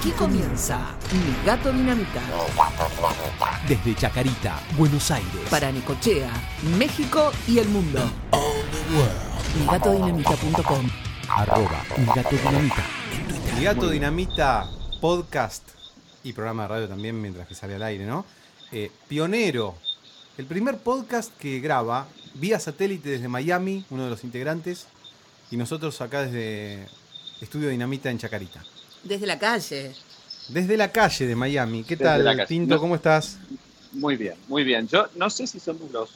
Aquí comienza Mi Gato Dinamita. Desde Chacarita, Buenos Aires. Para Necochea, México y el mundo. MiGatoDinamita.com Arroba Mi Gato Dinamita. Mi Gato Dinamita podcast y programa de radio también mientras que sale al aire, ¿no? Eh, pionero, el primer podcast que graba vía satélite desde Miami, uno de los integrantes, y nosotros acá desde Estudio Dinamita en Chacarita. Desde la calle. Desde la calle de Miami. ¿Qué Desde tal? No. ¿Cómo estás? Muy bien, muy bien. Yo no sé si somos los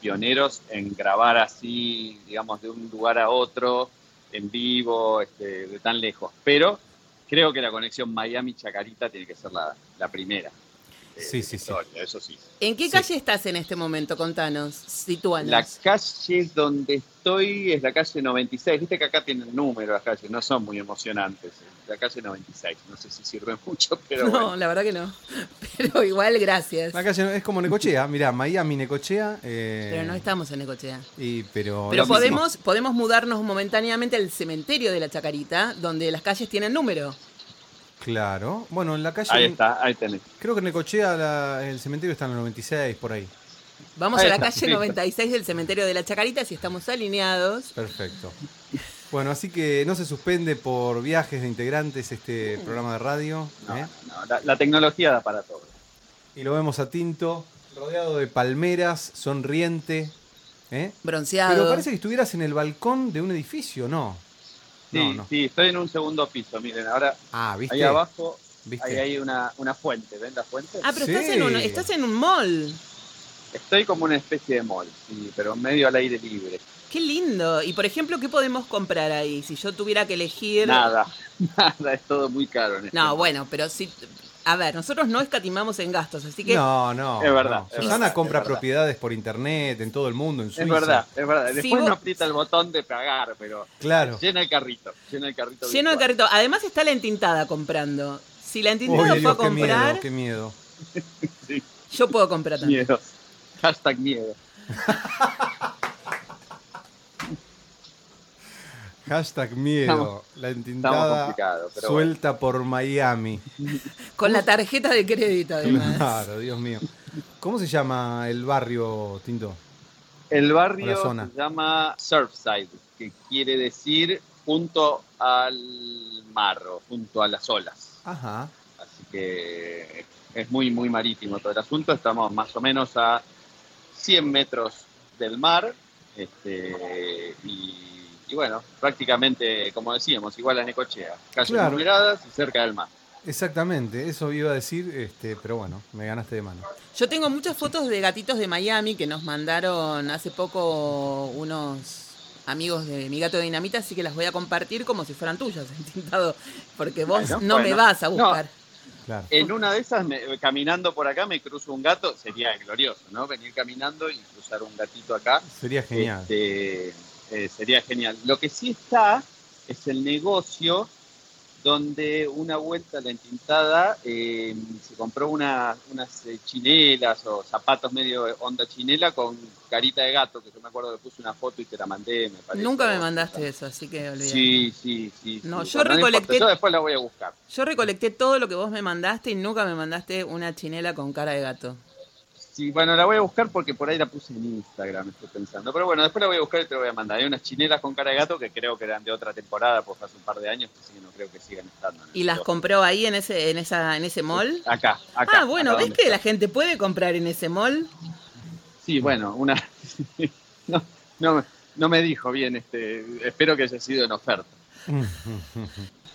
pioneros en grabar así, digamos, de un lugar a otro, en vivo, este, de tan lejos, pero creo que la conexión Miami-Chacarita tiene que ser la, la primera. Sí, de sí, la sí. historia, Eso sí. ¿En qué Sí. calle estás en este momento? Contanos, sitúanos. La calle donde estoy es la calle 96. Viste que acá tienen número las calles, no son muy emocionantes. La calle 96. No sé si sirve mucho, pero no, bueno. la verdad que no. Pero igual, gracias. La calle es como Necochea, mirá, Miami, Necochea. eh, Pero no estamos en Necochea. y- pero Pero mismo. podemos, podemos mudarnos momentáneamente al cementerio de la Chacarita, donde las calles tienen número. Claro. Bueno, en la calle. Ahí está, ahí tenés. Creo que en Necochea la- el cementerio está en el 96, por ahí. Vamos Ahí a la está, calle listo. 96 del cementerio de la Chacarita si estamos alineados. Perfecto. Bueno, así que no se suspende por viajes de integrantes este programa de radio. No, ¿eh? no, la, la tecnología da para todo. Y lo vemos a Tinto, rodeado de palmeras, sonriente. ¿eh? Bronceado. Pero parece que estuvieras en el balcón de un edificio, ¿no? Sí, No, no. sí, estoy en un segundo piso. Miren, ahora Ah, ¿viste? ahí abajo ¿Viste? ahí hay una, una fuente. ¿Ven la fuente? Ah, pero Sí. estás, en un, estás en un mall. Estoy como una especie de mall, sí, pero medio al aire libre. Qué lindo. Y por ejemplo, ¿qué podemos comprar ahí? Si yo tuviera que elegir. Nada, nada, es todo muy caro. En este No, momento. bueno, pero si. A ver, nosotros no escatimamos en gastos, así que. No, no. Es verdad, no. es Susana verdad, compra propiedades por internet en todo el mundo, en Suiza. Es verdad, es verdad. Si Después vos- no aprieta el botón de pagar, pero Claro. llena el carrito. Llena el carrito. Lleno de virtual. carrito. Además está la entintada comprando. Si la Uy, entintada fue a Dios, qué comprar, miedo, qué miedo. yo puedo comprar también. Miedo. Hashtag miedo. Hashtag miedo. Estamos- la entintada pero suelta por Miami. Con la tarjeta de crédito, además. Claro, Dios mío. ¿Cómo se llama el barrio, Tinto? El barrio zona. se llama Surfside, que quiere decir junto al mar o junto a las olas. Ajá. Así que es muy, muy marítimo todo el asunto. Estamos más o menos a 100 metros del mar. este, y, y bueno, prácticamente, como decíamos, igual a Necochea. Calles Claro. numeradas y cerca del mar. Exactamente, eso iba a decir, este, pero bueno, me ganaste de mano. Yo tengo muchas fotos de gatitos de Miami que nos mandaron hace poco unos amigos de mi gato de dinamita, así que las voy a compartir como si fueran tuyas, entintado, porque vos Bueno, no me vas a No. buscar. Claro. En una de esas, me- caminando por acá, me cruzo un gato. Sería glorioso, ¿no? Venir caminando y cruzar un gatito acá. Sería genial. Este, eh, sería genial. Lo que sí está es el negocio donde una vuelta a la entintada eh, se compró una- unas eh, chinelas o zapatos medio onda chinela con carita de gato, que yo me acuerdo que puse una foto y te la mandé, me parece. Nunca me mandaste eso, así que olvidate. Sí, sí, sí. No, sí. yo Bueno, recolecté- Yo después la voy a buscar. Yo recolecté todo lo que vos me mandaste y nunca me mandaste una chinela con cara de gato. Sí, bueno, la voy a buscar porque por ahí la puse en Instagram, estoy pensando. Pero bueno, después la voy a buscar y te la voy a mandar. Hay unas chinelas con cara de gato que creo que eran de otra temporada, porque hace un par de años, así que no creo que sigan estando. ¿Y las compró ahí en ese, en esa, en ese mall? Acá, acá. Ah, bueno, acá ¿ves que la gente puede comprar en ese mall? Sí, bueno, una. no, no, me- no me dijo bien, este. Espero que haya sido en oferta.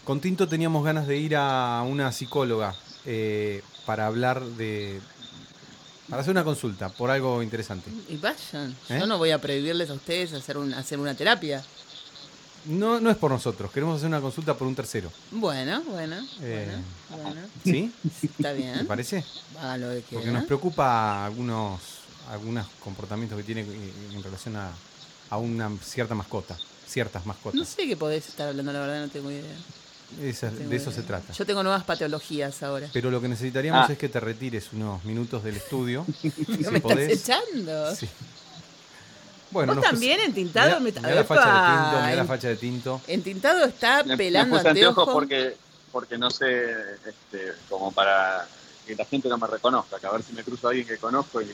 Con Tinto teníamos ganas de ir a una psicóloga eh, para hablar de. Para hacer una consulta por algo interesante. Y vayan. ¿Eh? Yo no voy a prohibirles a ustedes hacer, un, hacer una terapia. No, no es por nosotros, queremos hacer una consulta por un tercero. Bueno, bueno, Eh. bueno, bueno. ¿Sí? Está ¿Te bien. parece? Lo que Porque nos preocupa algunos, algunos comportamientos que tiene en relación a, a una cierta mascota. Ciertas mascotas. No sé qué podés estar hablando, la verdad no tengo idea. Esa- de eso se trata. Yo tengo nuevas patologías ahora. Pero lo que necesitaríamos Ah. es que te retires unos minutos del estudio. ¿No si me podés. estás echando? Sí. Bueno, ¿Vos también entintado? Mirá, Me- mirá la facha de tinto, mirá la facha de tinto. Entintado está Me, me pelando puse anteojos anteojos. porque porque no sé, este, como para que la gente no me reconozca, que a ver si me cruzo a alguien que conozco y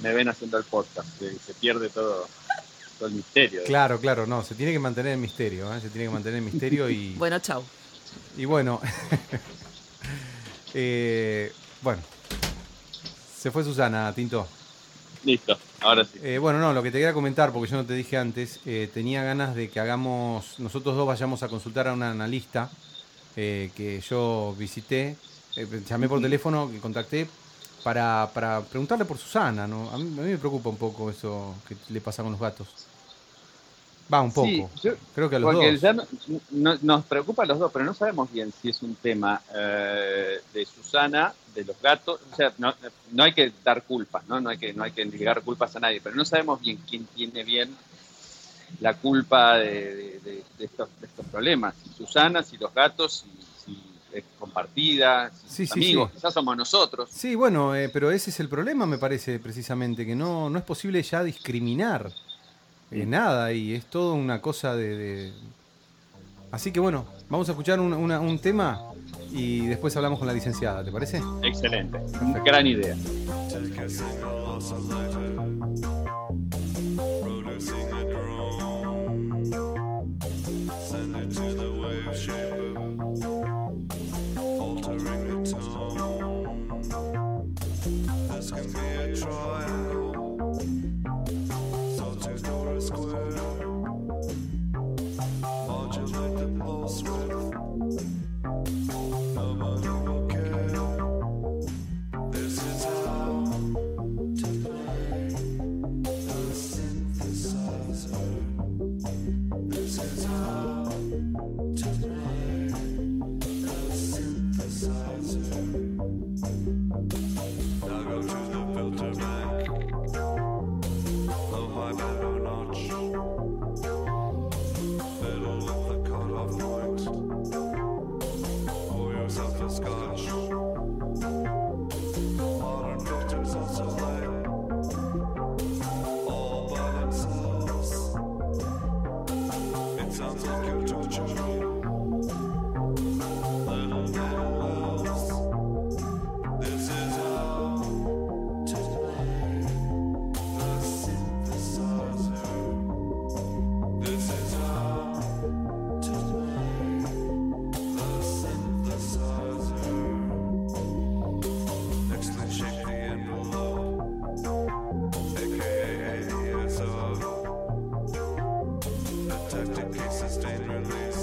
me ven haciendo el podcast, se, se pierde todo, todo el misterio. Claro, claro, no, se tiene que mantener el misterio, ¿eh? se tiene que mantener el misterio y, Bueno, chau. y bueno, eh, bueno, se fue Susana, Tinto. Listo, ahora sí. Eh, bueno, no, lo que te quería comentar, porque yo no te dije antes, eh, tenía ganas de que hagamos, nosotros dos vayamos a consultar a una analista eh, que yo visité, eh, llamé por teléfono, que contacté, para, para preguntarle por Susana, ¿no? A mí, a mí me preocupa un poco eso que le pasa con los gatos. Va, un poco. Sí, yo- Creo que a los Porque dos. ya no- no- nos preocupa a los dos, pero no sabemos bien si es un tema eh, de Susana, de los gatos. O sea, no, no hay que dar culpas, ¿no? No hay que, no hay que ligar culpas a nadie, pero no sabemos bien quién tiene bien la culpa de, de- de- de estos, de estos problemas. Si Susana, si los gatos, si, si es compartida, si Sí, sí, amigos, sí. quizás somos nosotros. Sí, bueno, eh, pero ese es el problema, me parece, precisamente, que no, no es posible ya discriminar eh, nada y es todo una cosa de, de- Así que bueno, vamos a escuchar un, una- un tema y después hablamos con la licenciada, ¿te parece? Excelente, gran idea. Tactic, sustain release.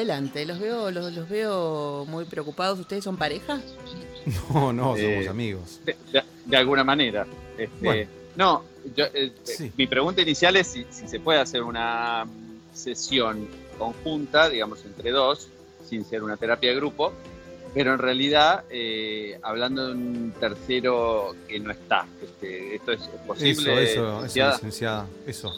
Adelante, los veo, los, los veo muy preocupados. ¿Ustedes son pareja? No, no, somos Eh, amigos. de, de- de alguna manera. Este, Bueno. No, yo, eh, Sí. mi pregunta inicial es si, si se puede hacer una sesión conjunta, digamos, entre dos, sin ser una terapia de grupo, pero en realidad eh, hablando de un tercero que no está. Este, ¿Esto es Eso, posible? eso, eso, licenciada? licenciada, eso.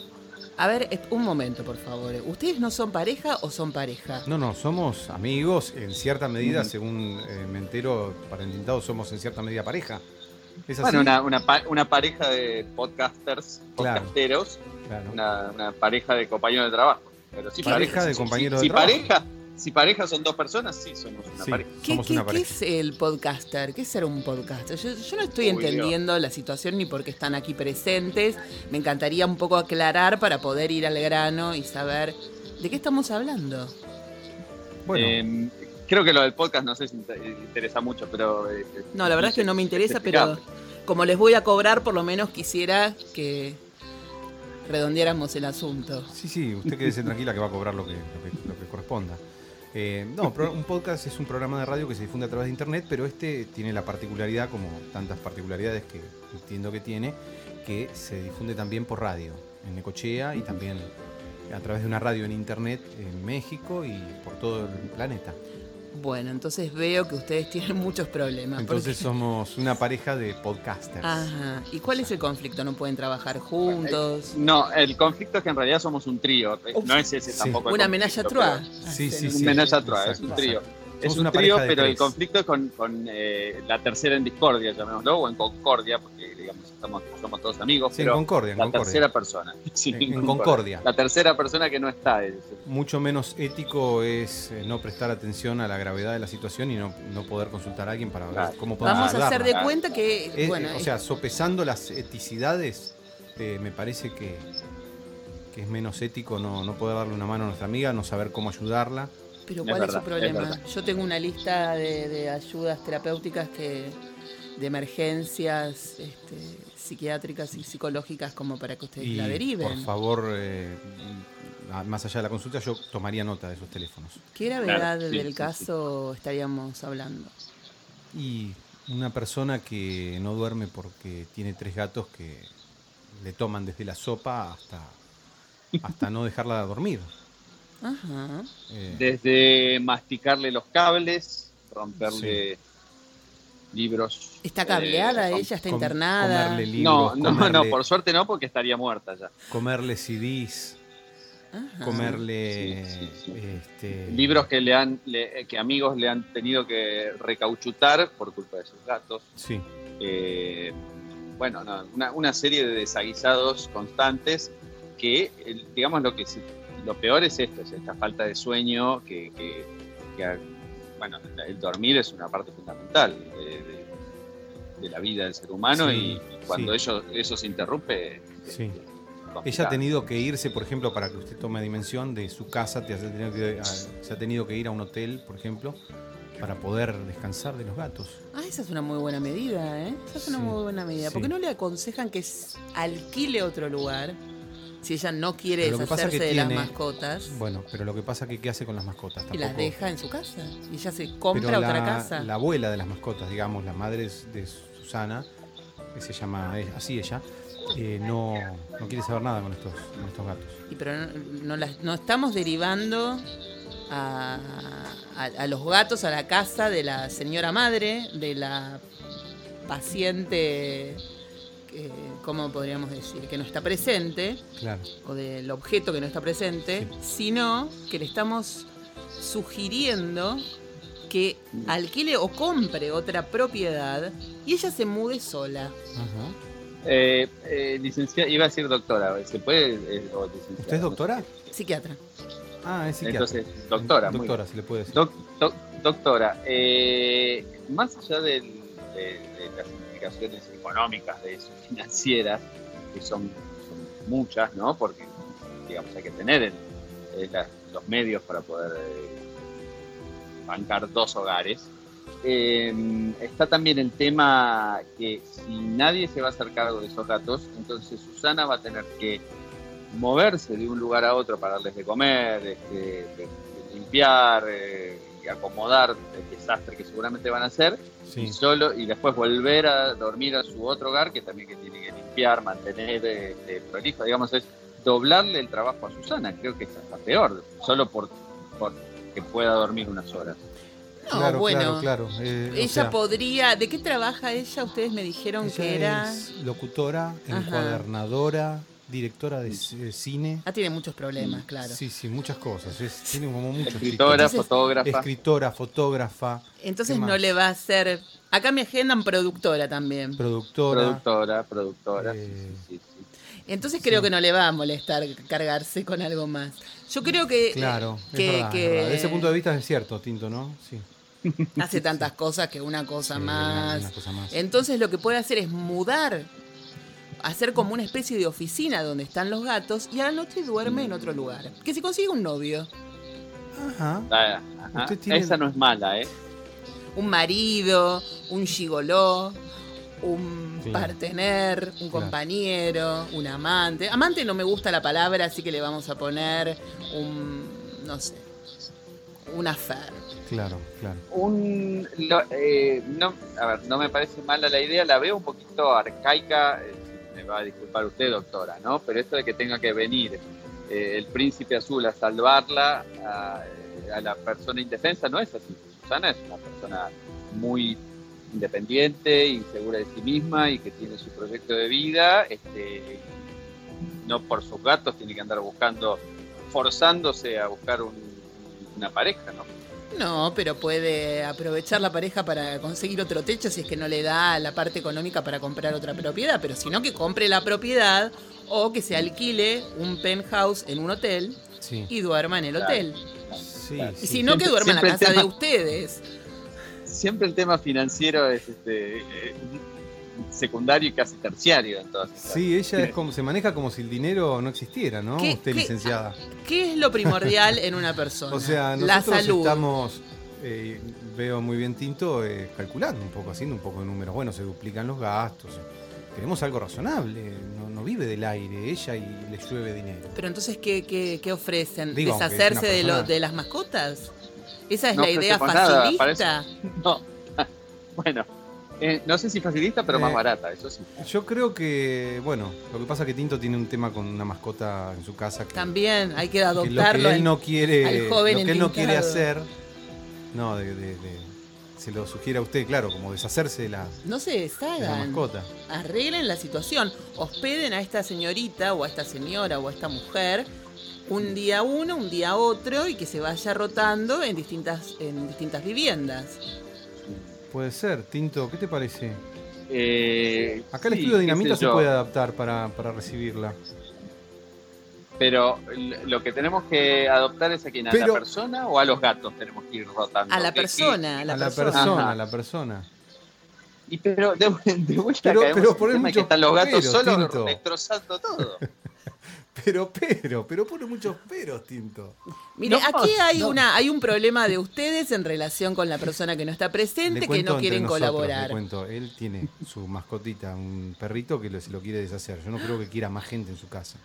A ver, un momento, por favor. ¿Ustedes no son pareja o son pareja? No, no, somos amigos en cierta medida, según eh, me entero, para Entintado somos en cierta medida pareja. ¿Es así? Bueno, una, una, pa- una pareja de podcasters, Claro. podcasteros, Claro. una, una pareja de compañeros de trabajo. Pero sí, Pareja de compañeros sí, de si trabajo. pareja, si pareja son dos personas, sí, somos una Sí. pareja. ¿Qué, Somos qué- una qué pareja. es el podcaster? ¿Qué es ser un podcaster? Yo, yo no estoy Uy, entendiendo la situación ni por qué están aquí presentes. Me encantaría un poco aclarar para poder ir al grano y saber de qué estamos hablando. Bueno, Eh, creo que lo del podcast no sé si te interesa mucho, pero... eh, No, la verdad es que no me interesa, pero como les voy a cobrar, por lo menos quisiera que redondeáramos el asunto. sí, sí, usted quédese tranquila que va a cobrar lo que, lo que, lo que corresponda. Eh, no, un podcast es un programa de radio que se difunde a través de internet, pero este tiene la particularidad, como tantas particularidades que entiendo que tiene, que se difunde también por radio, en Necochea y también a través de una radio en internet en México y por todo el planeta. Bueno, entonces veo que ustedes tienen muchos problemas. Entonces porque- somos una pareja de podcasters. Ajá. ¿Y cuál es el conflicto? ¿No pueden trabajar juntos? No, el conflicto es que en realidad somos un trío. eh, Uf. No es ese Sí. tampoco. el Una menage à pero- trois. Sí, sí, sí. Un menage à trois, es un trío. exacto. Es un trío, pero el conflicto es con, con, eh, la tercera en discordia, llamémoslo, o en concordia, porque digamos, estamos, somos todos amigos, Sí, en pero Concordia, en la Concordia. tercera persona. Sí, En- en Concordia. La tercera persona que no está. es- Mucho menos ético es eh, no prestar atención a la gravedad de la situación y no, no poder consultar a alguien para ver Claro. cómo podemos Vamos a hacer de cuenta que, Es- bueno, o sea, sopesando las eticidades, eh, me parece que, que es menos ético no, no poder darle una mano a nuestra amiga, no saber cómo ayudarla. Pero ¿cuál es, verdad, su problema? Yo tengo una lista de, de ayudas terapéuticas que de emergencias este, psiquiátricas y psicológicas como para que ustedes Y la deriven. por favor, eh, a- más allá de la consulta, yo tomaría nota de esos teléfonos. ¿Qué gravedad Claro, sí, del sí, caso estaríamos hablando? Y una persona que no duerme porque tiene tres gatos que le toman desde la sopa hasta, hasta no dejarla dormir. Ajá. Eh, Desde masticarle los cables, romperle libros. ¿Está cableada eh, ella? ¿Está com- internada? comerle libros, No, no, no, por suerte no, porque estaría muerta ya. comerle CDs, Ajá. comerle Sí, sí, sí. este, Libros que le han, le- que amigos le han tenido que recauchutar por culpa de sus gatos. Sí, Eh, bueno, no, una, una serie de desaguisados constantes que, digamos, lo que sí- lo peor es esto, es esta falta de sueño que, que- que, bueno, el dormir es una parte fundamental de, de- de la vida del ser humano Sí, y cuando sí. ello- eso se interrumpe, Sí. es Ella ha tenido que irse, por ejemplo, para que usted tome dimensión de su casa, te que- a- se ha tenido que ir a un hotel, por ejemplo, para poder descansar de los gatos. Ah, esa es una muy buena medida, ¿eh? Esa es una Sí, muy buena medida. ¿Por qué sí. no le aconsejan que alquile otro lugar si ella no quiere Pero que deshacerse que de las mascotas Bueno, pero lo que pasa que ¿qué hace con las mascotas? y las Tampoco- deja en su casa? Y ella se compra Pero otra la, casa. La abuela de las mascotas, digamos, la madre de Susana, que se llama así ella, eh, no, no quiere saber nada con estos, con estos gatos. Y pero no, no las- no estamos derivando a, a- a los gatos a la casa de la señora madre, de la paciente, que, ¿cómo podríamos decir? Que no está presente, Claro. o del objeto que no está presente, sino que le estamos sugiriendo que alquile o compre otra propiedad y ella se mude sola. Ajá. Eh, eh, licenciada, iba a decir doctora, ¿se puede? eh, o? ¿Usted es doctora? Psiquiatra. Ah, es psiquiatra. Entonces, doctora, Doctora, se le puede decir. Doc- doc- doctora, eh, más allá del- de, de las implicaciones económicas, de eso, financieras, que son, muchas, ¿no? Porque, digamos, hay que tener el- eh, la- los medios para poder eh, bancar dos hogares. Eh, está también el tema que si nadie se va a hacer cargo de esos gatos, entonces Susana va a tener que moverse de un lugar a otro para darles de comer, este, limpiar eh, y acomodar el desastre que seguramente van a hacer Sí. y solo y después volver a dormir a su otro hogar que también que tiene que limpiar, mantener este, prolijo, digamos es doblarle el trabajo a Susana, creo que es hasta peor, solo por, por que pueda dormir unas horas. No, claro, bueno. claro, claro. Eh, o Ella sea, podría. ¿De qué trabaja ella? Ustedes me dijeron ella que era. es locutora, Ajá. encuadernadora, directora de c- cine. Ah, tiene muchos problemas, claro. Sí, sí, muchas cosas. Es- tiene como muchos Escritora, Entonces, fotógrafa. Escritora, fotógrafa, Entonces ¿Qué no más? le va a hacer. Acá me agendan productora también. productora. productora, productora. Eh, sí, sí, sí. Entonces creo Sí. que no le va a molestar cargarse con algo más. Yo creo que, Claro, es que, verdad, es que verdad. Desde ese punto de vista es cierto, Tinto, ¿no? Sí. hace tantas cosas que una cosa Sí, más. una cosa más. Entonces lo que puede hacer es mudar, hacer como una especie de oficina donde están los gatos y a la noche duerme en otro lugar. Que se consigue un novio, Ajá. Ah, ajá. Usted tiene- Esa no es mala, ¿eh? un marido, un gigoló, un Claro. partener, un compañero, un amante. Amante no me gusta la palabra, así que le vamos a poner un, no sé, un affair. Claro, claro. Un, lo- eh, no, a ver, no me parece mala la idea, la veo un poquito arcaica, eh, va a disculpar usted, doctora, ¿no? Pero esto de que tenga que venir eh, el príncipe azul a salvarla a, eh, a la persona indefensa, no es así. Susana es una persona muy independiente y segura de sí misma y que tiene su proyecto de vida, este, no por sus gatos tiene que andar buscando, forzándose a buscar un- una pareja, ¿no? No, pero puede aprovechar la pareja para conseguir otro techo si es que no le da la parte económica para comprar otra propiedad, pero si no que compre la propiedad o que se alquile un penthouse en un hotel Sí. y duerma en el hotel. Sí. Y sí. si no, que Siempre- duerma en la casa de ustedes. siempre el tema financiero es este, eh, secundario y casi terciario en todas estas. Sí, ella es como, se maneja como si el dinero no existiera, ¿no? ¿Qué- Usted, qué- licenciada. ¿Qué es lo primordial en una persona? O sea, la nosotros salud. estamos, eh, veo muy bien Tinto, eh, calculando un poco, haciendo un poco de números. Bueno, se duplican los gastos. Queremos algo razonable. No, no vive del aire, ella y le llueve dinero. Pero entonces, ¿qué, qué, qué ofrecen? Digo, ¿Deshacerse de, lo- de las mascotas? ¿Esa es No la idea ofrecemos nada, facilista? No, bueno, eh, no sé si facilista, pero más Eh, barata, eso sí. Yo creo que, bueno, lo que pasa es que Tinto tiene un tema con una mascota en su casa. Que, También hay que que lo adoptarlo. que él no quiere, al joven lo que él no quiere hacer, no, de, de- de- se lo sugiere a usted, claro, como deshacerse de la, No se de la mascota. Arreglen la situación. Hospeden a esta señorita o a esta señora o a esta mujer un día uno, un día otro y que se vaya rotando en distintas, en distintas viviendas. Puede ser, Tinto, ¿qué te parece? Eh, Acá el sí, estudio de dinamita se yo, puede adaptar para, para recibirla. Pero lo que tenemos que adoptar es a quién, a Pero- la persona o a los gatos tenemos que ir rotando. A la ¿Qué- qué- persona, a la a la persona. a la persona. Y pero de, de vuelta Pero- caemos pero en el que están los gatos solos destrozando todo. Pero, pero, pero pone muchos peros, Tinto. Mire, No, aquí hay no. una, hay un problema de ustedes en relación con la persona que no está presente, Le que no quieren nosotros, colaborar. Le cuento, él tiene su mascotita, un perrito que lo- se lo quiere deshacer. Yo no creo que quiera más gente en su casa.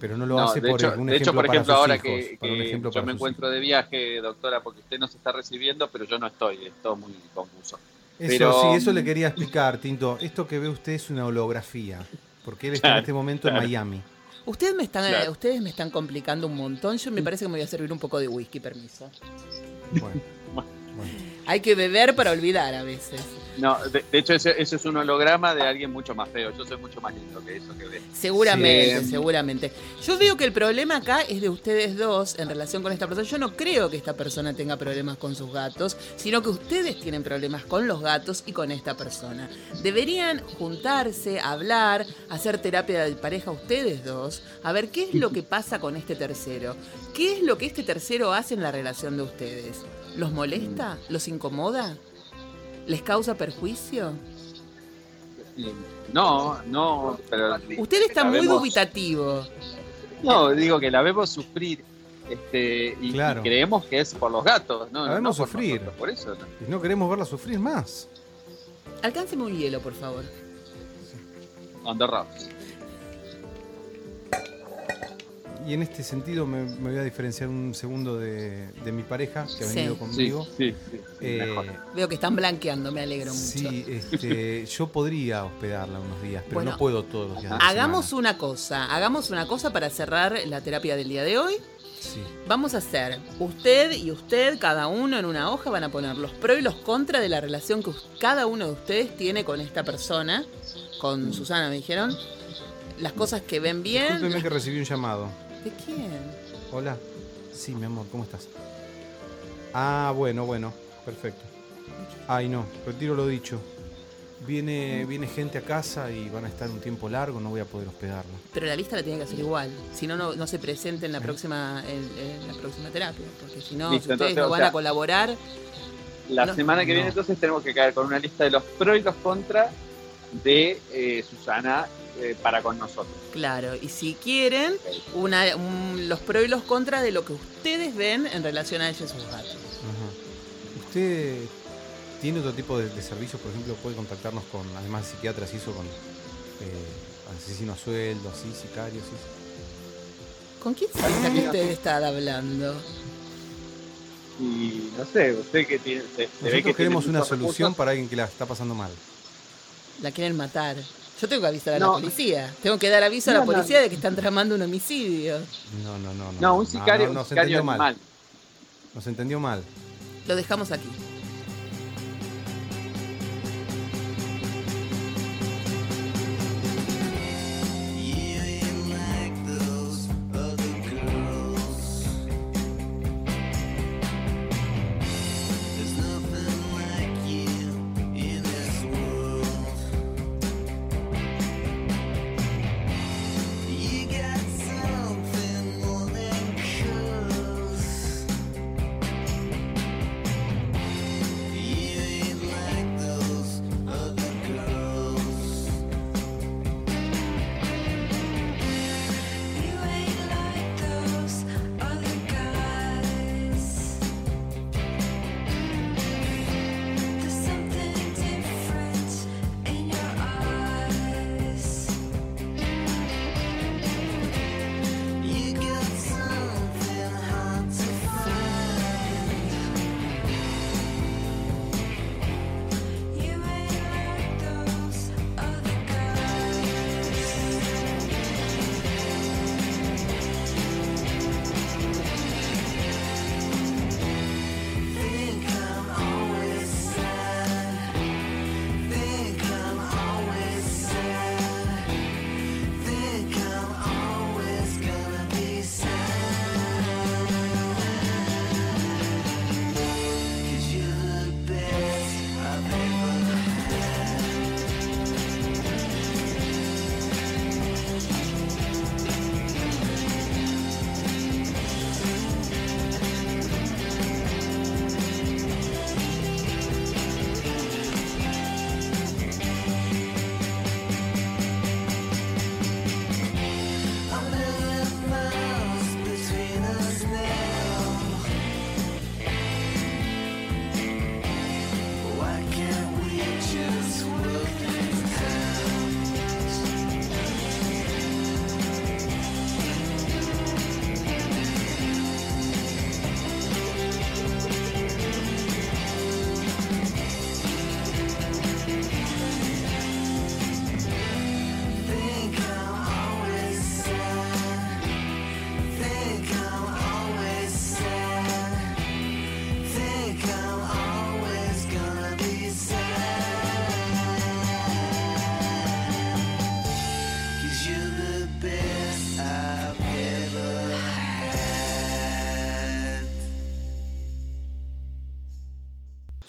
Pero no lo No, hace de por hecho, un de ejemplo hecho, por ejemplo, ahora hijos, que, ejemplo yo me encuentro de viaje, doctora, porque usted nos está recibiendo, pero yo no estoy, es todo muy confuso. Eso Pero- sí, eso le quería explicar, Tinto. Esto que ve usted es una holografía. Porque él está en este momento en. Miami. Ustedes me están, Claro. ustedes me están complicando un montón. Yo me parece que me voy a servir un poco de whisky, permiso. Bueno, Bueno. bueno. Hay que beber para olvidar a veces. No, de, de hecho, ese, ese es un holograma de alguien mucho más feo. Yo soy mucho más lindo que eso que ve. Seguramente, Sí. seguramente. Yo veo que el problema acá es de ustedes dos en relación con esta persona. Yo no creo que esta persona tenga problemas con sus gatos, sino que ustedes tienen problemas con los gatos y con esta persona. Deberían juntarse, hablar, hacer terapia de pareja ustedes dos, a ver qué es lo que pasa con este tercero. ¿Qué es lo que este tercero hace en la relación de ustedes? ¿Los molesta? ¿Los incomoda? ¿Les causa perjuicio? Y No, no, pero. Usted está muy vemos- dubitativo. No, digo que la vemos sufrir. Este, y, y Claro. creemos que es por los gatos, ¿no? La vemos no sufrir. por eso. ¿no? Y no queremos verla sufrir más. Alcánceme un hielo, por favor. On the rocks. Y en este sentido me, me voy a diferenciar un segundo de, de mi pareja que ha venido Sí, conmigo. sí, sí, sí, Eh. Veo que están blanqueando, me alegro mucho. sí, este, yo podría hospedarla unos días, pero Bueno, no puedo todos los días. Hagamos semana. una cosa, hagamos una cosa para cerrar la terapia del día de hoy. Sí. Vamos a hacer, usted y usted, cada uno en una hoja, van a poner los pros y los contras de la relación que cada uno de ustedes tiene con esta persona, con Susana, me dijeron. Las cosas que ven bien. Discúlpeme que recibí un llamado. ¿De quién? Hola. Sí, mi amor, ¿cómo estás? Ah, bueno, bueno, perfecto. Ay, no, retiro lo dicho. viene, viene gente a casa y van a estar un tiempo largo, no voy a poder hospedarlo. Pero la lista la tiene que hacer igual. Si no, no, no se presente en la próxima, en, en la próxima terapia. Porque si no, Listo, si ustedes entonces, no o van sea, a colaborar, La No. semana que viene entonces tenemos que caer con una lista de los pros y los contras de eh, Susana eh, para con nosotros. claro. Y si quieren, una, un- los pros y los contras de lo que ustedes ven en relación a ella y sus gatos. Ajá. ¿Usted tiene otro tipo de, de servicios? Por ejemplo, puede contactarnos con, además de psiquiatras, hizo con eh, asesinos a sueldo, así, sicarios, sí. ¿Con quién se que usted está hablando? Y no sé, usted que tiene. Se, se ve Nosotros que tiene queremos una solución recursos. para alguien que la está pasando mal. La quieren matar. Yo tengo que avisar a No. la policía. Tengo que dar aviso a la no. policía de que están tramando un homicidio. No, no, no. No, No, un sicario, no, un nos sicario entendió mal. Nos entendió mal. Lo dejamos aquí.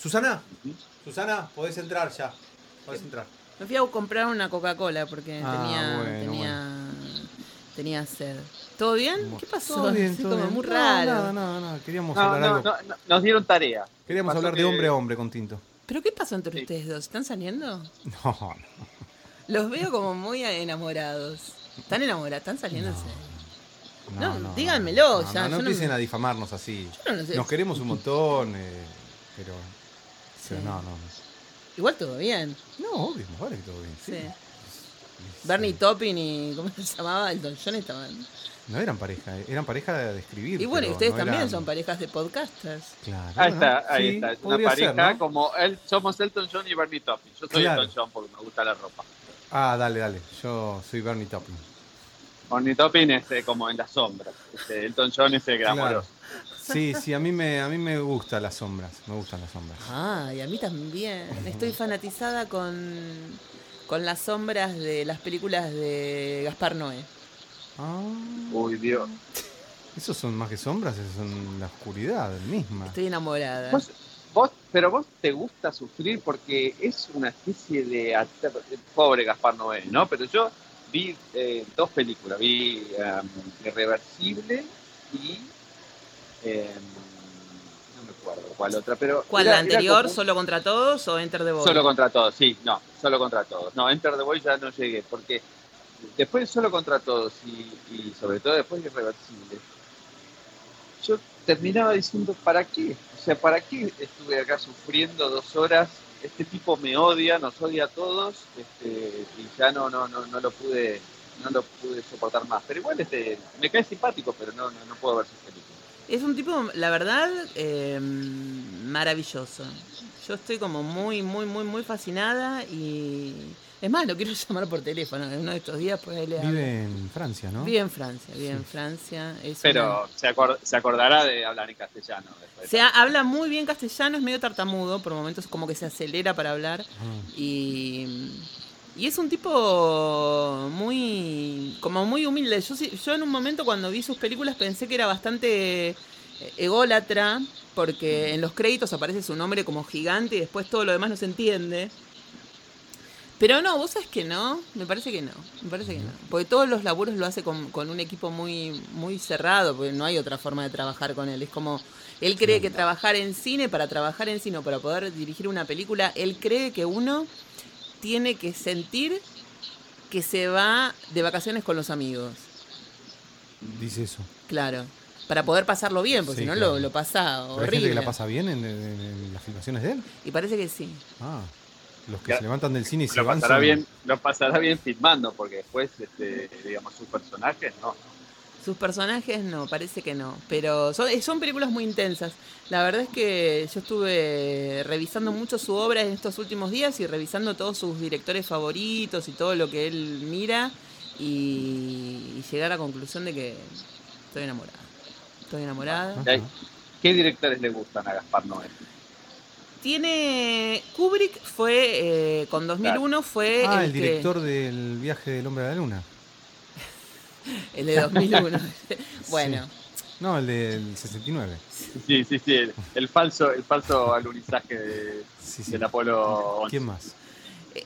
Susana, Susana, podés entrar ya. Podés entrar. Me fui a comprar una Coca-Cola porque Ah, tenía, bueno, tenía, tenía sed. ¿Todo bien? ¿Qué pasó? Todo bien, Así todo como bien. muy No, raro. Nada, nada, nada. Queríamos No, hablar no, algo. no, no, nos dieron tarea. Queríamos Pasó hablar de hombre a hombre con Tinto. ¿Pero qué pasó entre Sí. ustedes dos? ¿Están saliendo? No, no. Los veo como muy enamorados. ¿Están enamorados? ¿Están serio? No, díganmelo, No, ya, no, no yo no- empiecen a difamarnos así. Yo no lo sé. Nos queremos un montón, eh, pero. Pero Sí. no, no. Igual todo bien. No, obvio, más vale que todo bien. Sí. Sí. Bernie Topping y. ¿Cómo se llamaba? El Don John estaban. No eran pareja, eran pareja de escribir. Y bueno, pero ustedes no también eran- son parejas de podcasters. Claro. Ahí bueno, está, ahí sí, está. Es una podría pareja ser, ¿no? como él, somos Elton John y Bernie Taupin. Yo soy Claro. Elton John porque me gusta la ropa. Ah, dale, dale. Yo soy Bernie Topping. Bernie Taupin es eh, como en las sombras. Este, Elton John es el Claro. glamoroso. Sí, sí, a mí me, a mí me gustan las sombras. Me gustan las sombras. Ah, y a mí también. Estoy fanatizada con, con las sombras de las películas de Gaspar Noé. Ah, Uy, Dios. esos son más que sombras, esos son la oscuridad misma. Estoy enamorada. ¿Vos, vos, pero vos te gusta sufrir porque es una especie de pobre Gaspar Noé, ¿no? Pero yo vi eh, dos películas, vi um, Irreversible y eh, no me acuerdo cuál otra, pero ¿Cuál? era- ¿La anterior, como- solo contra todos o Enter the Void? Solo contra todos, sí, no, solo contra todos. No, Enter the Void ya no llegué, porque después de solo contra todos y, y sobre todo después de Irreversible, yo terminaba diciendo, ¿para qué? O sea, ¿para qué estuve acá sufriendo dos horas? Este tipo me odia, nos odia a todos, este, y ya no, no, no, no lo pude, no lo pude soportar más. Pero igual este, me cae simpático, pero no, no, no puedo ver sus películas. Es un tipo, la verdad, eh, maravilloso. Yo estoy como muy, muy, muy, muy fascinada y... Es más, lo quiero llamar por teléfono. En uno de estos días, pues le. Vive en Francia, ¿no? Vive en Francia, vive en Francia. Es una- Pero se, acor- se acordará de hablar en castellano después. Se ha- habla muy bien castellano, es medio tartamudo, por momentos como que se acelera para hablar. Ah, Y, y es un tipo muy como muy humilde. Yo, yo en un momento cuando vi sus películas pensé que era bastante eh, ególatra, porque en los créditos aparece su nombre como gigante y después todo lo demás no se entiende. Pero no, vos sabés que no, me parece que no, me parece que no. Porque todos los laburos lo hace con, con un equipo muy, muy cerrado, porque no hay otra forma de trabajar con él. Es como, él cree que trabajar en cine, para trabajar en cine o para poder dirigir una película, él cree que uno tiene que sentir que se va de vacaciones con los amigos. dice eso. Claro. Para poder pasarlo bien, porque Sí, si no claro. lo, lo pasa ¿Pero hay horrible. gente que la pasa bien en, en- en las filmaciones de él? Y parece que sí. Ah, los que Ya. se levantan del cine y se lo van pasará son- bien, lo pasará bien filmando, porque después, este, digamos, sus personajes no. Sus personajes no, parece que no. Pero son, son películas muy intensas. La verdad es que yo estuve revisando mucho su obra en estos últimos días y revisando todos sus directores favoritos y todo lo que él mira y, y llegué a la conclusión de que estoy enamorada. Estoy enamorada. ¿Qué directores le gustan a Gaspar Noé? Tiene. Kubrick fue. eh, con 2001 fue. Ah, el, el que- director del viaje del hombre a la luna. el de 2001. bueno. No, el del 69. Sí, sí, sí, el, el falso, el falso alunizaje de- Sí, sí. del Apolo 11. ¿Quién más?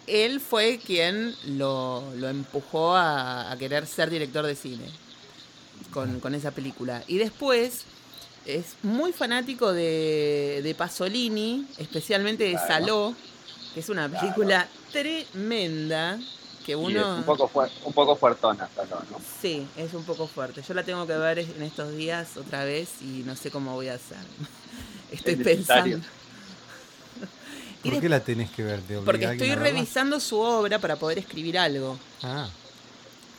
Él fue quien lo, lo empujó a, a querer ser director de cine con, con esa película. Y después es muy fanático de, de Pasolini, especialmente de Claro. Saló, que es una película tremenda que Y es uno... un poco, fuer- un poco fuertona, ¿no? Sí, es un poco fuerte. Yo la tengo que ver en estos días otra vez y no sé cómo voy a hacer. Estoy Es pensando. ¿Por qué la tenés que ver? ¿Te Porque estoy revisando su obra para poder escribir algo. Ah,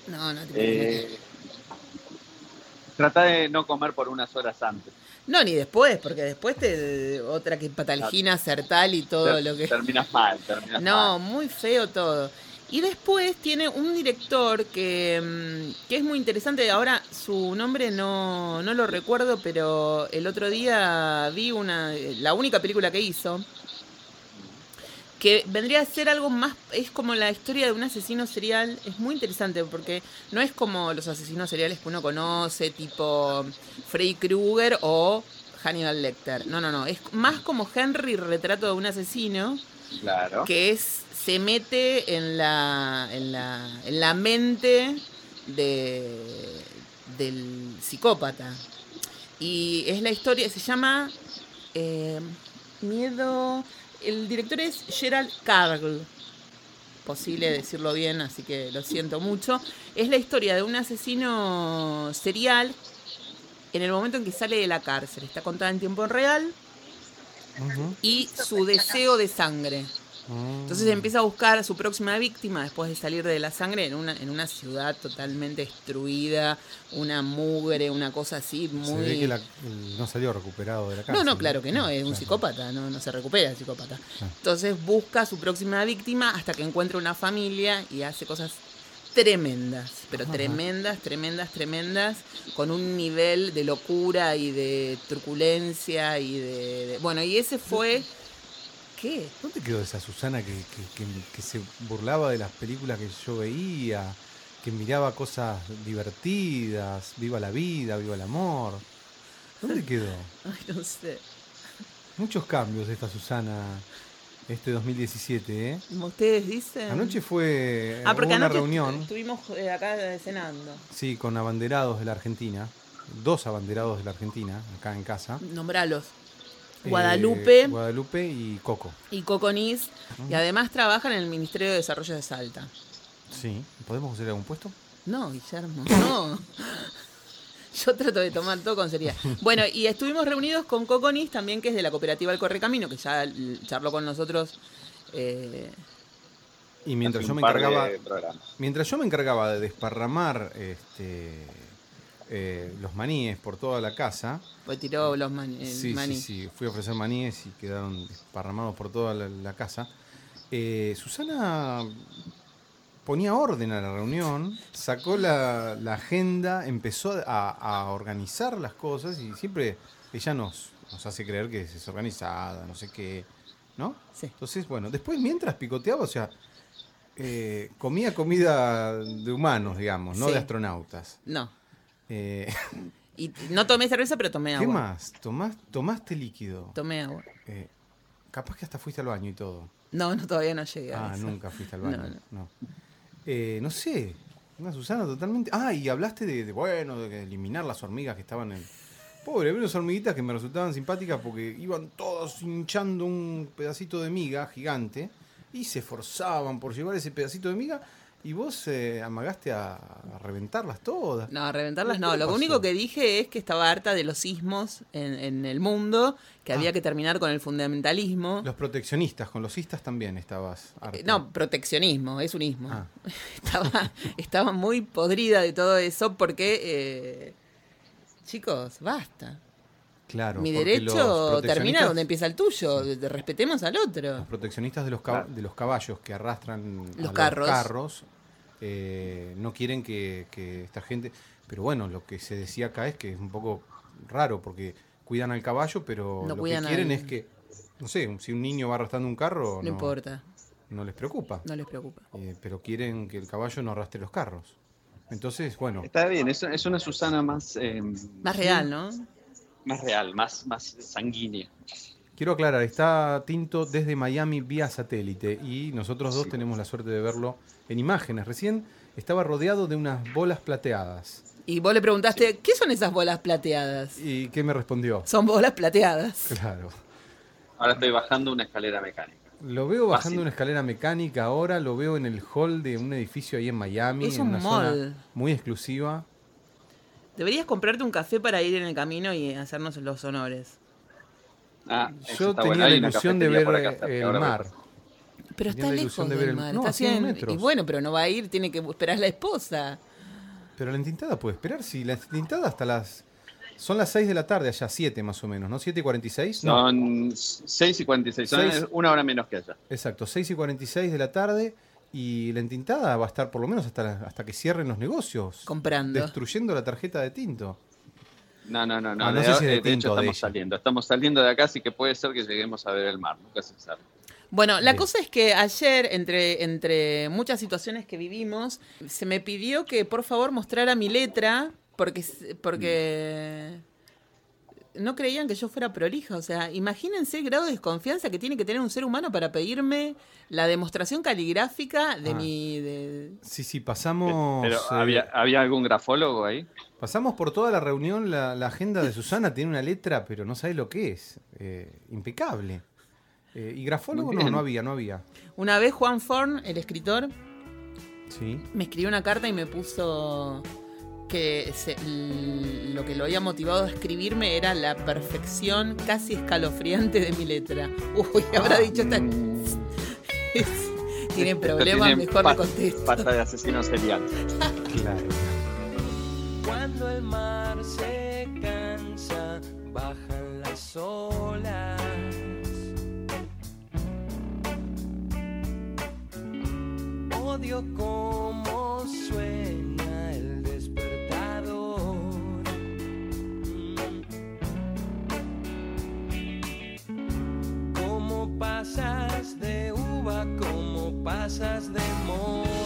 No, no te Eh, trata de no comer por unas horas antes. No, ni después, porque después te otra que patalgina, sertal y todo Ter- lo que. Terminas mal, terminas No, mal. muy feo todo. Y después tiene un director que, mm, que es muy interesante. Ahora su nombre no, no lo recuerdo, pero el otro día vi una la única película que hizo que vendría a ser algo más, es como la historia de un asesino serial, es muy interesante porque no es como los asesinos seriales que uno conoce, tipo Freddy Krueger o Hannibal Lecter. No, no, no, es más como Henry, retrato de un asesino, Claro. que es se mete en la en la, en la mente de del psicópata. Y es la historia se llama eh, miedo el director es Gerald Carl posible decirlo bien así que lo siento mucho. Es la historia de un asesino serial en el momento en que sale de la cárcel. Está contada en tiempo real y su deseo de sangre entonces empieza a buscar a su próxima víctima después de salir de la sangre en una, en una ciudad totalmente destruida, una mugre, una cosa así Se muy... ve que la- no salió recuperado de la No, cárcel. no, claro que no, es un psicópata, no, no se recupera el psicópata. Ah. Entonces busca a su próxima víctima hasta que encuentra una familia y hace cosas tremendas, pero Ajá. tremendas, tremendas, tremendas, con un nivel de locura y de truculencia y de... de- bueno, y ese fue... ¿Qué? ¿Dónde quedó esa Susana que, que- que- que se burlaba de las películas que yo veía? Que miraba cosas divertidas, viva la vida, viva el amor. ¿Dónde quedó? Ay, no sé. Muchos cambios esta Susana, este 2017, ¿eh? Como ustedes dicen. Anoche fue Ah, porque una anoche reunión, estuvimos eh, acá cenando. sí, con abanderados de la Argentina, dos abanderados de la Argentina, acá en casa. Nombralos. Eh, Guadalupe Guadalupe y Coco. y Coconís. Y además trabajan en el Ministerio de Desarrollo de Salta. Sí, ¿podemos hacer algún puesto? No, Guillermo, no. Yo trato de tomar todo con seriedad. Bueno, y estuvimos reunidos con Coconis también, que es de la cooperativa El Correcamino, que ya charló con nosotros. eh, Y mientras yo me encargaba, mientras yo me encargaba de desparramar este, eh, los maníes por toda la casa, pues tiró los man- sí, maní. sí, sí, fui a ofrecer maníes y quedaron desparramados por toda la, la casa. Eh, Susana ponía orden a la reunión, sacó la, la agenda, empezó a, a organizar las cosas y siempre ella nos, nos hace creer que es desorganizada, no sé qué, ¿no? Sí. Entonces, bueno, después mientras picoteaba, o sea, eh, comía comida de humanos, digamos, no Sí. de astronautas. No. Eh, Y no tomé cerveza, pero tomé agua. ¿Qué más? ¿Tomás, ¿Tomaste líquido? Tomé agua. Eh, capaz que hasta fuiste al baño y todo. No, no, todavía no llegué. a Ah, eso. nunca fuiste al No, baño. no. No, Eh, no sé. Una Susana totalmente. Ah, y hablaste de, bueno, de eliminar las hormigas que estaban en. Pobre, había unas hormiguitas que me resultaban simpáticas porque iban todos hinchando un pedacito de miga gigante y se esforzaban por llevar ese pedacito de miga y vos eh, amagaste a, a reventarlas todas. No, a reventarlas ¿Qué no. Lo pasó? único que dije es que estaba harta de los sismos en, en el mundo, que Ah. había que terminar con el fundamentalismo. Los proteccionistas, con los istas también estabas harta. Eh, No, proteccionismo, es un ismo. Ah. Estaba, estaba muy podrida de todo eso porque, eh, chicos, basta. Claro. Mi derecho termina donde empieza el tuyo. Respetemos al otro. Los proteccionistas de los, cab- de los caballos que arrastran a Los carros. eh, no quieren que, que esta gente... Pero bueno, lo que se decía acá es que es un poco raro porque cuidan al caballo, pero No lo que quieren al- es que, no sé, si un niño va arrastrando un carro, No, importa, no les preocupa. no les preocupa. Eh, pero quieren que el caballo no arrastre los carros. Entonces, bueno, Está bien, es, es una Susana más, eh, Más real, ¿no? Más real, más, más sanguínea. quiero aclarar, está Tinto desde Miami vía satélite y nosotros dos tenemos la suerte de verlo en imágenes. Recién estaba rodeado de unas bolas plateadas. Y vos le preguntaste, ¿qué son esas bolas plateadas? ¿Y qué me respondió? Son bolas plateadas. Claro. Ahora estoy bajando una escalera mecánica. Lo veo bajando Fácil. una escalera mecánica ahora, lo veo en el hall de un edificio ahí en Miami, Es en un una mall. zona muy exclusiva. Deberías comprarte un café para ir en el camino y hacernos los honores. Ah, Yo tenía bueno. la ilusión de ver acá eh, cerca, el mar. Pero está lejos de ver del el- mar. no, está a 100 cien- metros. Y bueno, pero no va a ir, tiene que esperar la esposa. Pero la entintada puede esperar, si la entintada hasta las... Son las 6 de la tarde allá, 7 más o menos, ¿no? 7 y 46. No, Son 6 y 46, son Seis. una hora menos que allá. exacto, 6 y 46 de la tarde y la entintada va a estar por lo menos hasta, la- hasta que cierren los negocios. Comprando. Destruyendo la tarjeta de tinto. No, no, no, no. Ah, no de, sé si de de tinto hecho o de estamos saliendo. Estamos saliendo de acá, así que puede ser que lleguemos a ver el mar. Nunca se sabe. Bueno, la cosa es que ayer, entre, entre muchas situaciones que vivimos, se me pidió que por favor mostrara mi letra, porque, porque no creían que yo fuera prolija. O sea, imagínense el grado de desconfianza que tiene que tener un ser humano para pedirme la demostración caligráfica de Ah. mi... De... Sí, sí, pasamos... Pero, eh, ¿había, ¿había algún grafólogo ahí? Pasamos por toda la reunión, la, la agenda de Susana tiene una letra, pero no sabe lo que es. Eh, impecable. Eh, y grafólogo no, no había, no había. Una vez Juan Forn, el escritor, Sí. me escribió una carta y me puso que se- lo que lo había motivado a escribirme era la perfección casi escalofriante de mi letra. Uy, habrá dicho esta... Tiene esto problemas, tiene mejor le contesto. Pata de asesino serial. Claro. Cuando el mar se cansa, bajan las olas. Odio cómo suena pasas de uva, cómo pasas de moda.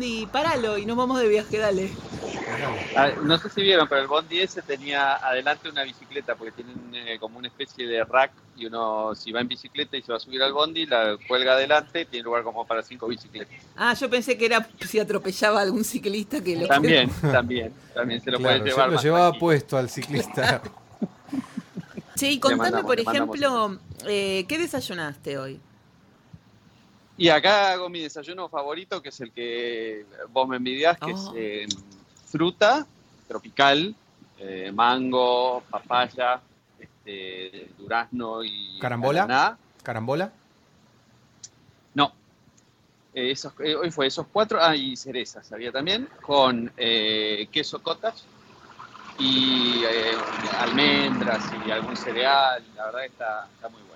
Bondi, paralo y nos vamos de viaje, dale. Ah, no sé si vieron, pero el Bondi ese tenía adelante una bicicleta, porque tienen eh, como una especie de rack y uno si va en bicicleta y se va a subir al Bondi, la cuelga adelante, tiene lugar como para cinco bicicletas. Ah, yo pensé que era si atropellaba a algún ciclista que lo También, también, también se lo Claro, puede yo llevar. lo más llevaba tranquilo. puesto al ciclista. Che, y contame, mandamos, por ejemplo, eh, ¿qué desayunaste hoy? Y acá hago mi desayuno favorito, que es el que vos me envidiás, que Oh. es eh, fruta tropical, eh, mango, papaya, este, durazno y ¿Carambola? ananá. ¿Carambola? No. Eh, esos, eh, hoy fue esos cuatro. Ah, y cerezas había también, con eh, queso cottage y eh, almendras y algún cereal. La verdad que está, está muy bueno.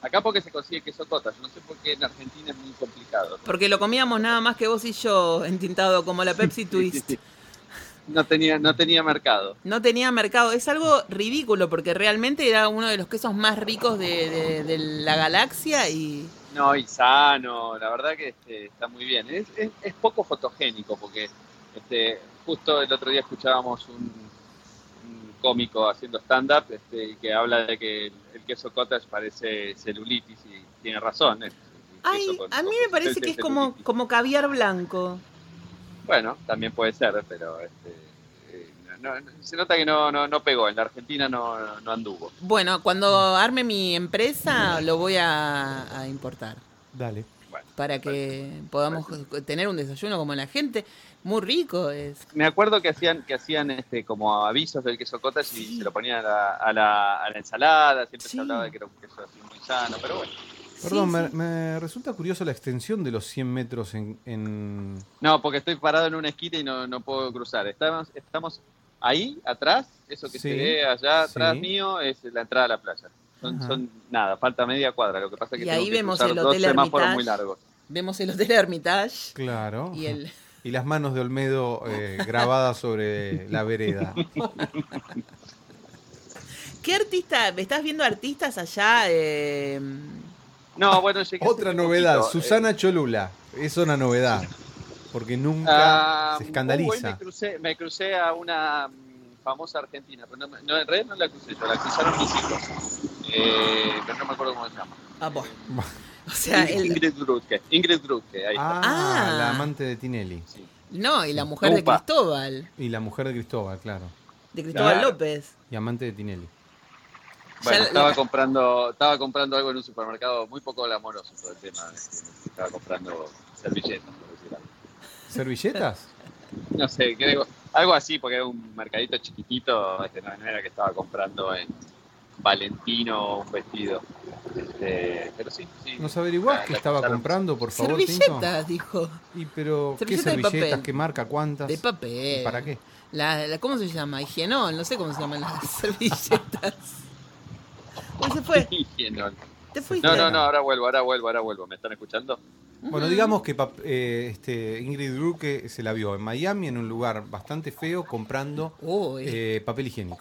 Acá porque se consigue queso cottage. No sé por qué en Argentina es muy complicado. Porque lo comíamos nada más que vos y yo, entintado como la Pepsi Sí, sí, Twist. sí. No tenía, no tenía mercado. No tenía mercado. Es algo ridículo porque realmente era uno de los quesos más ricos de, de- de la galaxia y... No, y sano, la verdad que este, está muy bien. Es, es- es poco fotogénico porque este, justo el otro día escuchábamos un cómico haciendo stand-up este, que habla de que el, el queso cottage parece celulitis y tiene razón. es- Ay, con- a mí me parece que es como, como caviar blanco. Bueno, también puede ser, pero este, eh, no- no- se nota que no, no, no pegó. En la Argentina no, anduvo. Bueno, cuando arme mi empresa lo voy a, a importar Dale. Bueno, para que podamos tener un desayuno como la gente. Muy rico es. me acuerdo que hacían que hacían este como avisos del queso cottage y Sí. se lo ponían a la, a la, a la ensalada, siempre Sí. se hablaba de que era un queso así muy sano, pero bueno. Perdón, Sí, me, sí. me resulta curioso la extensión de los 100 metros en... en- No, porque estoy parado en una esquina y no, no puedo cruzar. Estamos, estamos ahí, atrás, eso que Sí, se ve allá atrás sí. mío es la entrada a la playa. Son, son nada, falta media cuadra. Lo que pasa es que Y tengo ahí que vemos el dos Hotel semáforos Hermitage. muy largos. Vemos el Hotel Hermitage Claro. y el... Y las manos de Olmedo eh, grabadas sobre la vereda. ¿Qué artista? ¿Me estás viendo artistas allá? eh, No, bueno, Otra novedad, poquito, eh. Susana Cholula. Es una novedad. Porque nunca Ah, se escandaliza. me crucé, me crucé a una mm, famosa argentina, pero no, me- no, en realidad no la crucé yo, la cruzaron mis hijos. Eh, pero no me acuerdo cómo se llama. ah, bueno. O sea, el... Ingrid Grutke. Ingrid ahí está. Ah, Ah. la amante de Tinelli. Sí. No, y la mujer de. Cristóbal. Y la mujer de Cristóbal, claro. De Cristóbal. López. Y amante de Tinelli. Bueno, Ya estaba la- comprando, estaba comprando algo en un supermercado muy poco glamoroso todo el tema. Estaba comprando servilletas, por decir algo. ¿Servilletas? No sé, creo, algo así, porque era un mercadito chiquitito, este, no era que estaba comprando en Valentino un vestido. Este, pero sí, sí. ¿Nos averiguás qué estaba comprando, por favor, Tinto? Servilletas, dijo. Y pero, ¿qué Servilletas de servilletas? papel. ¿Qué marca? ¿Cuántas? De papel. ¿Y ¿Para qué? La, la- ¿Cómo se llama? Higienol, no sé cómo se llaman las servilletas. Uy, se fue. No, Te fuiste. no, no, no, ahora vuelvo, ahora vuelvo, ahora vuelvo. ¿Me están escuchando? Bueno, digamos que eh, este, Ingrid Druque se la vio en Miami, en un lugar bastante feo, comprando eh, papel higiénico.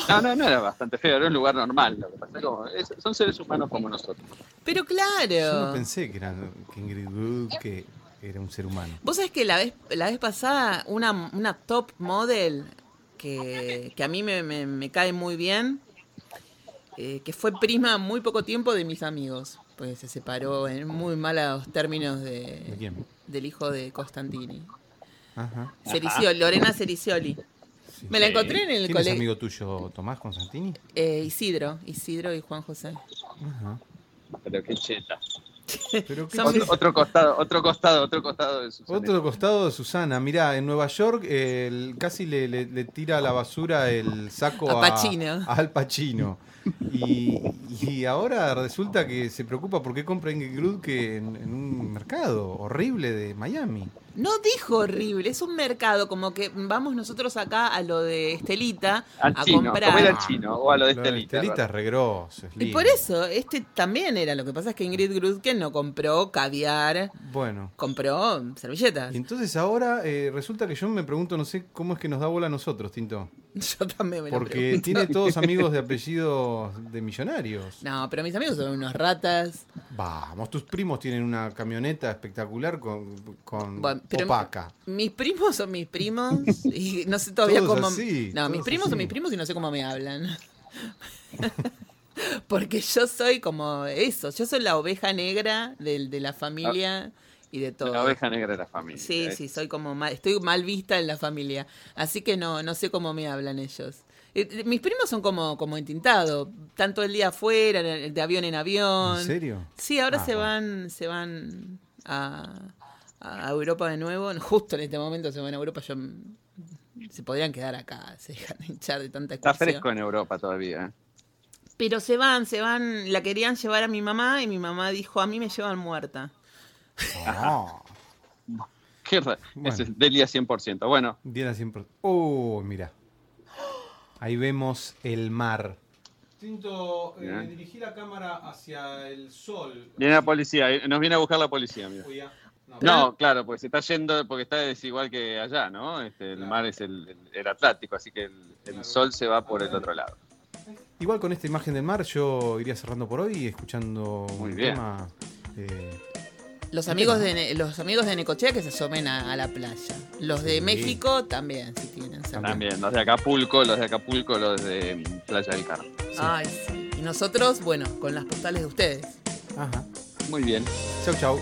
No, no, no era bastante feo, era un lugar normal. Lo que pasa es como- es- son seres humanos como nosotros. Pero Yo no claro. pensé que, era, que Ingrid Druque era un ser humano. Vos sabés que la vez, la vez pasada, una, una top model que, que a mí me, me- me cae muy bien, eh, que fue prima muy poco tiempo de mis amigos, pues se separó en muy malos términos ¿De de, quién? del hijo de Costantini. Ajá. Cericioli, Lorena Cericioli. Sí. Me la encontré en el ¿Quién es colegio. amigo tuyo, Tomás Constantini? Eh, Isidro, Isidro y Juan José. Ajá. Pero qué cheta. Pero qué Son Otro, costado, otro costado, otro costado de Susana. Otro costado de Susana. Mirá, en Nueva York eh, el- casi le, le- le tira a la basura el saco A. Al Pacino. Y, y ahora resulta que se preocupa por qué compra Ingrid en, en un mercado horrible de Miami. No dijo horrible, es un mercado como que vamos nosotros acá a lo de Estelita Al a chino, comprar. comer al chino o a lo de Lo de Estelita. Estelita es re grosso, es Y por eso, este también era. Lo que pasa es que Ingrid Grudke no compró caviar, Bueno. compró servilletas. Y entonces ahora eh, resulta que yo me pregunto, no sé cómo es que nos da bola a nosotros, Tinto. Yo también me lo Porque pregunto. tiene todos amigos de apellidos de millonarios. No, pero mis amigos son unos ratas. Vamos, tus primos tienen una camioneta espectacular con, con Bueno, pero- opaca. Mis primos son mis primos y no sé todavía Todos cómo. así, no, mis primos son mis primos y no sé cómo me hablan. Porque yo soy como eso, yo soy la oveja negra del- de, la familia y de todo. La oveja negra de la familia. Sí, ¿eh? sí, soy como mal, estoy mal vista en la familia, así que no, no sé cómo me hablan ellos. Eh, eh, Mis primos son como, como entintados, tanto el día afuera, de avión en avión. ¿En serio? Sí, ahora Ah, se bueno. van, se van a, a Europa de nuevo. Justo en este momento se van a Europa. Yo, se podrían quedar acá, se dejan hinchar de tanta Está excursión. fresco en Europa todavía. ¿eh? Pero se van, se van. La querían llevar a mi mamá y mi mamá dijo: A mí me llevan muerta. Ah, Qué Bueno. Es Delia 100%. Bueno, Diana siempre. Oh, mira. Ahí vemos el mar. Tinto, eh, dirigí la cámara hacia el sol. viene la policía. eh, Nos viene a buscar la policía, mira. No, No, claro, porque se está yendo, porque está desigual que allá, ¿no? Este, el Claro. mar es el, el- el Atlántico, así que el, sol se va por el otro lado. Igual con esta imagen del mar yo iría cerrando por hoy escuchando Muy un bien. tema. eh, Los amigos de Ne- los amigos de Necochea que se asomen a, a la playa. Los de Sí. México también, si tienen. cerca. También, los de Acapulco, los de Acapulco, los de Playa del Carmen. Ay, sí. Y nosotros, bueno, con las postales de ustedes. ajá. Muy bien. Chau, chau.